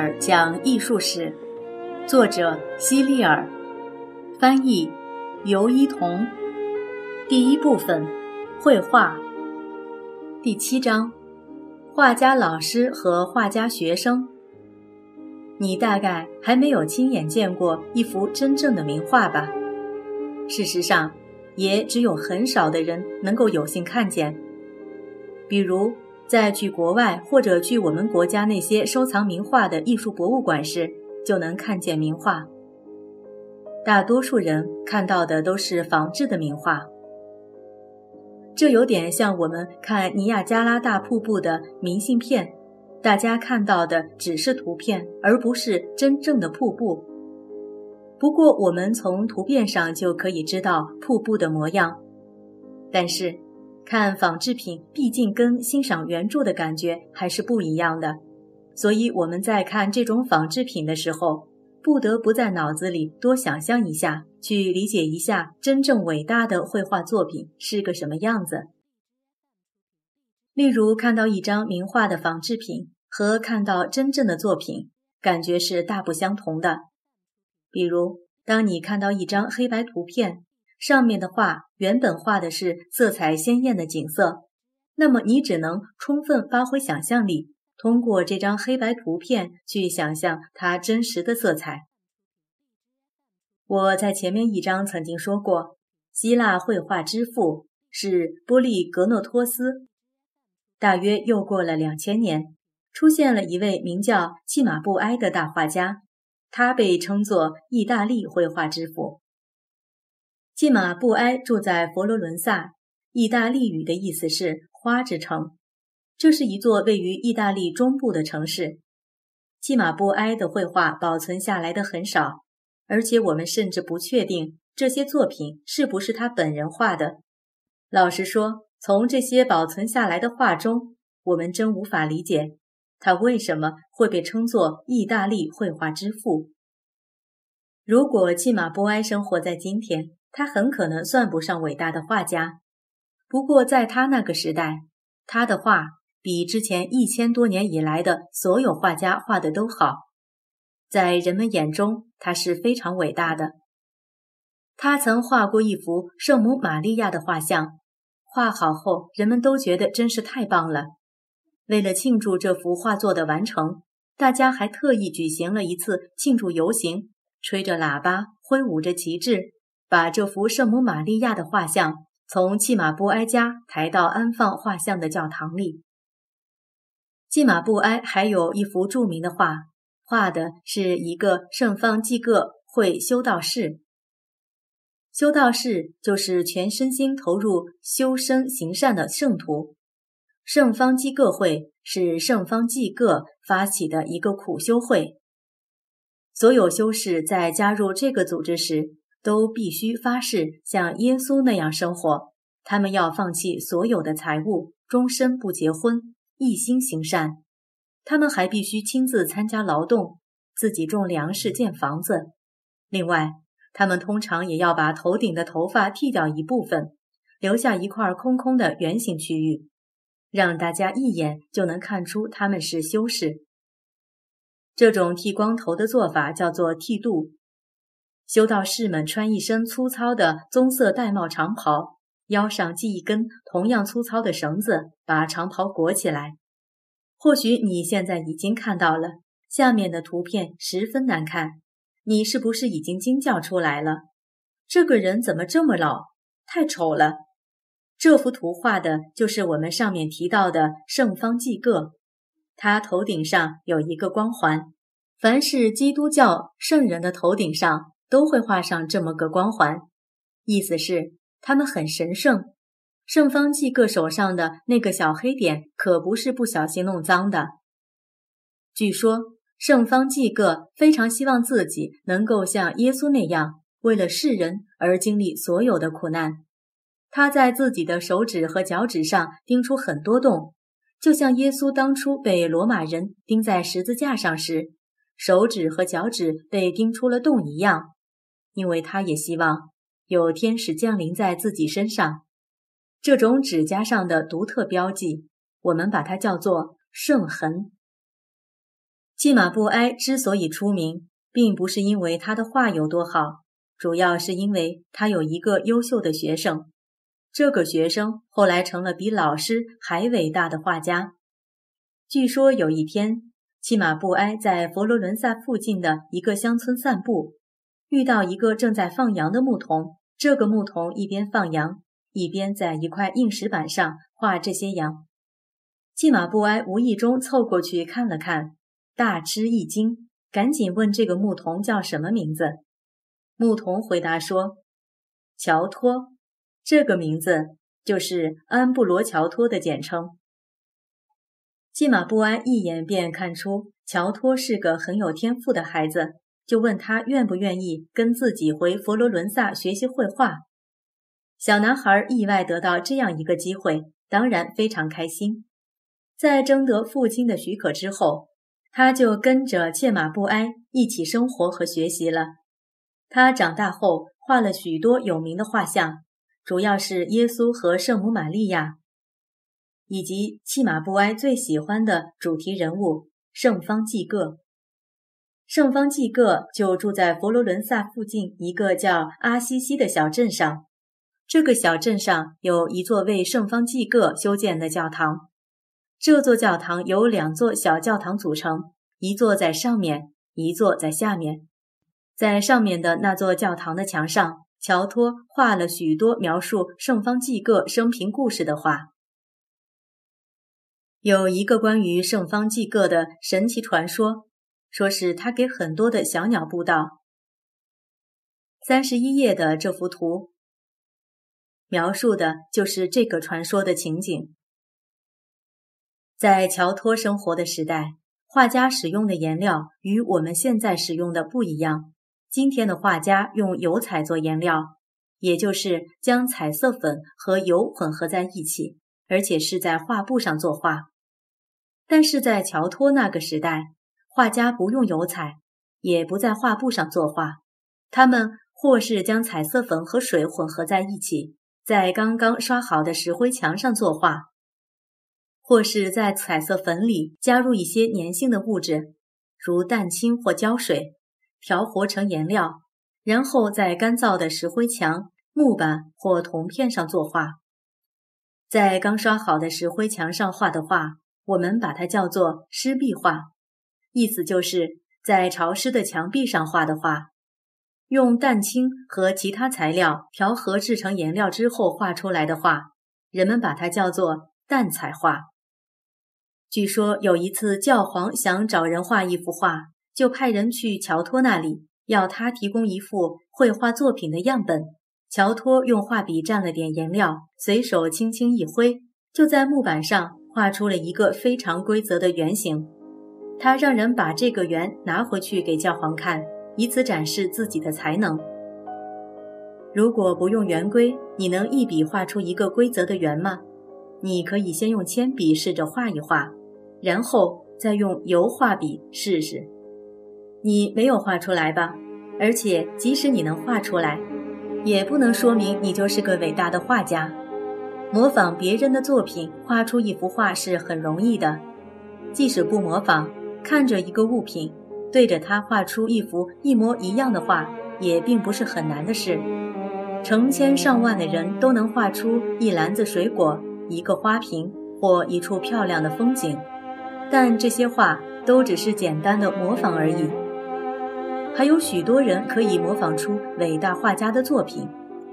尔讲艺术史，作者希利尔，翻译尤一彤。第一部分，绘画。第七章，画家老师和画家学生。你大概还没有亲眼见过一幅真正的名画吧？事实上，也只有很少的人能够有幸看见。比如。在去国外或者去我们国家那些收藏名画的艺术博物馆时，就能看见名画。大多数人看到的都是仿制的名画，这有点像我们看尼亚加拉大瀑布的明信片，大家看到的只是图片，而不是真正的瀑布。不过，我们从图片上就可以知道瀑布的模样，但是。看仿制品，毕竟跟欣赏原著的感觉还是不一样的，所以我们在看这种仿制品的时候，不得不在脑子里多想象一下，去理解一下真正伟大的绘画作品是个什么样子。例如，看到一张名画的仿制品和看到真正的作品，感觉是大不相同的。比如，当你看到一张黑白图片。上面的画原本画的是色彩鲜艳的景色，那么你只能充分发挥想象力，通过这张黑白图片去想象它真实的色彩。我在前面一章曾经说过，希腊绘画之父是波利格诺托斯。大约又过了两千年，出现了一位名叫契马布埃的大画家，他被称作意大利绘画之父。契马布埃住在佛罗伦萨，意大利语的意思是“花之城”。这是一座位于意大利中部的城市。契马布埃的绘画保存下来的很少，而且我们甚至不确定这些作品是不是他本人画的。老实说，从这些保存下来的画中，我们真无法理解他为什么会被称作意大利绘画之父。如果契马布埃生活在今天，他很可能算不上伟大的画家，不过在他那个时代，他的画比之前一千多年以来的所有画家画的都好。在人们眼中，他是非常伟大的。他曾画过一幅圣母玛利亚的画像，画好后，人们都觉得真是太棒了。为了庆祝这幅画作的完成，大家还特意举行了一次庆祝游行，吹着喇叭，挥舞着旗帜。把这幅圣母玛利亚的画像从契马布埃家抬到安放画像的教堂里。契马布埃还有一幅著名的画，画的是一个圣方济各会修道士。修道士就是全身心投入修身行善的圣徒。圣方济各会是圣方济各发起的一个苦修会。所有修士在加入这个组织时。都必须发誓像耶稣那样生活。他们要放弃所有的财物，终身不结婚，一心行善。他们还必须亲自参加劳动，自己种粮食、建房子。另外，他们通常也要把头顶的头发剃掉一部分，留下一块空空的圆形区域，让大家一眼就能看出他们是修士。这种剃光头的做法叫做剃度。修道士们穿一身粗糙的棕色玳瑁长袍，腰上系一根同样粗糙的绳子，把长袍裹起来。或许你现在已经看到了下面的图片，十分难看。你是不是已经惊叫出来了？这个人怎么这么老？太丑了！这幅图画的就是我们上面提到的圣方济各，他头顶上有一个光环。凡是基督教圣人的头顶上。都会画上这么个光环，意思是他们很神圣。圣方济各手上的那个小黑点可不是不小心弄脏的。据说圣方济各非常希望自己能够像耶稣那样，为了世人而经历所有的苦难。他在自己的手指和脚趾上钉出很多洞，就像耶稣当初被罗马人钉在十字架上时，手指和脚趾被钉出了洞一样。因为他也希望有天使降临在自己身上，这种指甲上的独特标记，我们把它叫做圣痕。季马布埃之所以出名，并不是因为他的画有多好，主要是因为他有一个优秀的学生。这个学生后来成了比老师还伟大的画家。据说有一天，契马布埃在佛罗伦萨附近的一个乡村散步，遇到一个正在放羊的牧童。这个牧童一边放羊，一边在一块硬石板上画这些羊。契马布埃无意中凑过去看了看。大吃一惊，赶紧问这个牧童叫什么名字。牧童回答说：“乔托，这个名字就是安布罗乔托的简称。”季马布安一眼便看出乔托是个很有天赋的孩子，就问他愿不愿意跟自己回佛罗伦萨学习绘画。小男孩意外得到这样一个机会，当然非常开心。在征得父亲的许可之后。他就跟着切马布埃一起生活和学习了。他长大后画了许多有名的画像，主要是耶稣和圣母玛利亚，以及契马布埃最喜欢的主题人物圣方济各。圣方济各就住在佛罗伦萨附近一个叫阿西西的小镇上。这个小镇上有一座为圣方济各修建的教堂。这座教堂由两座小教堂组成，一座在上面，一座在下面。在上面的那座教堂的墙上，乔托画了许多描述圣方济各生平故事的画。有一个关于圣方济各的神奇传说，说是他给很多的小鸟布道。三十一页的这幅图，描述的就是这个传说的情景。在乔托生活的时代，画家使用的颜料与我们现在使用的不一样。今天的画家用油彩做颜料，也就是将彩色粉和油混合在一起，而且是在画布上作画。但是在乔托那个时代，画家不用油彩，也不在画布上作画，他们或是将彩色粉和水混合在一起，在刚刚刷好的石灰墙上作画。或是在彩色粉里加入一些粘性的物质，如蛋清或胶水，调和成颜料，然后在干燥的石灰墙、木板或铜片上作画。在刚刷好的石灰墙上画的画，我们把它叫做湿壁画，意思就是在潮湿的墙壁上画的画。用蛋清和其他材料调和制成颜料之后画出来的画，人们把它叫做淡彩画。据说有一次，教皇想找人画一幅画，就派人去乔托那里，要他提供一幅绘画作品的样本。乔托用画笔蘸了点颜料，随手轻轻一挥，就在木板上画出了一个非常规则的圆形。他让人把这个圆拿回去给教皇看，以此展示自己的才能。如果不用圆规，你能一笔画出一个规则的圆吗？你可以先用铅笔试着画一画。然后再用油画笔试试，你没有画出来吧？而且即使你能画出来，也不能说明你就是个伟大的画家。模仿别人的作品画出一幅画是很容易的，即使不模仿，看着一个物品，对着它画出一幅一模一样的画，也并不是很难的事。成千上万的人都能画出一篮子水果、一个花瓶或一处漂亮的风景。但这些画都只是简单的模仿而已，还有许多人可以模仿出伟大画家的作品，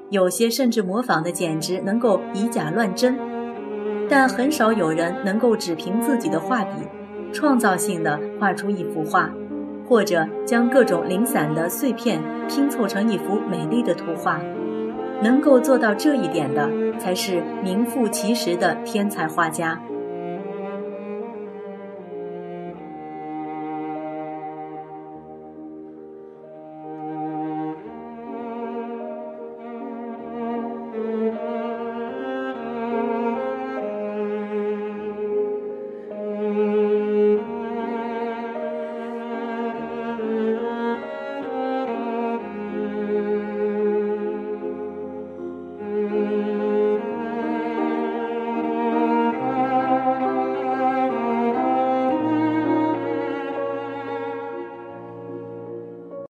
有些甚至模仿的简直能够以假乱真。但很少有人能够只凭自己的画笔，创造性的画出一幅画，或者将各种零散的碎片拼凑成一幅美丽的图画。能够做到这一点的，才是名副其实的天才画家。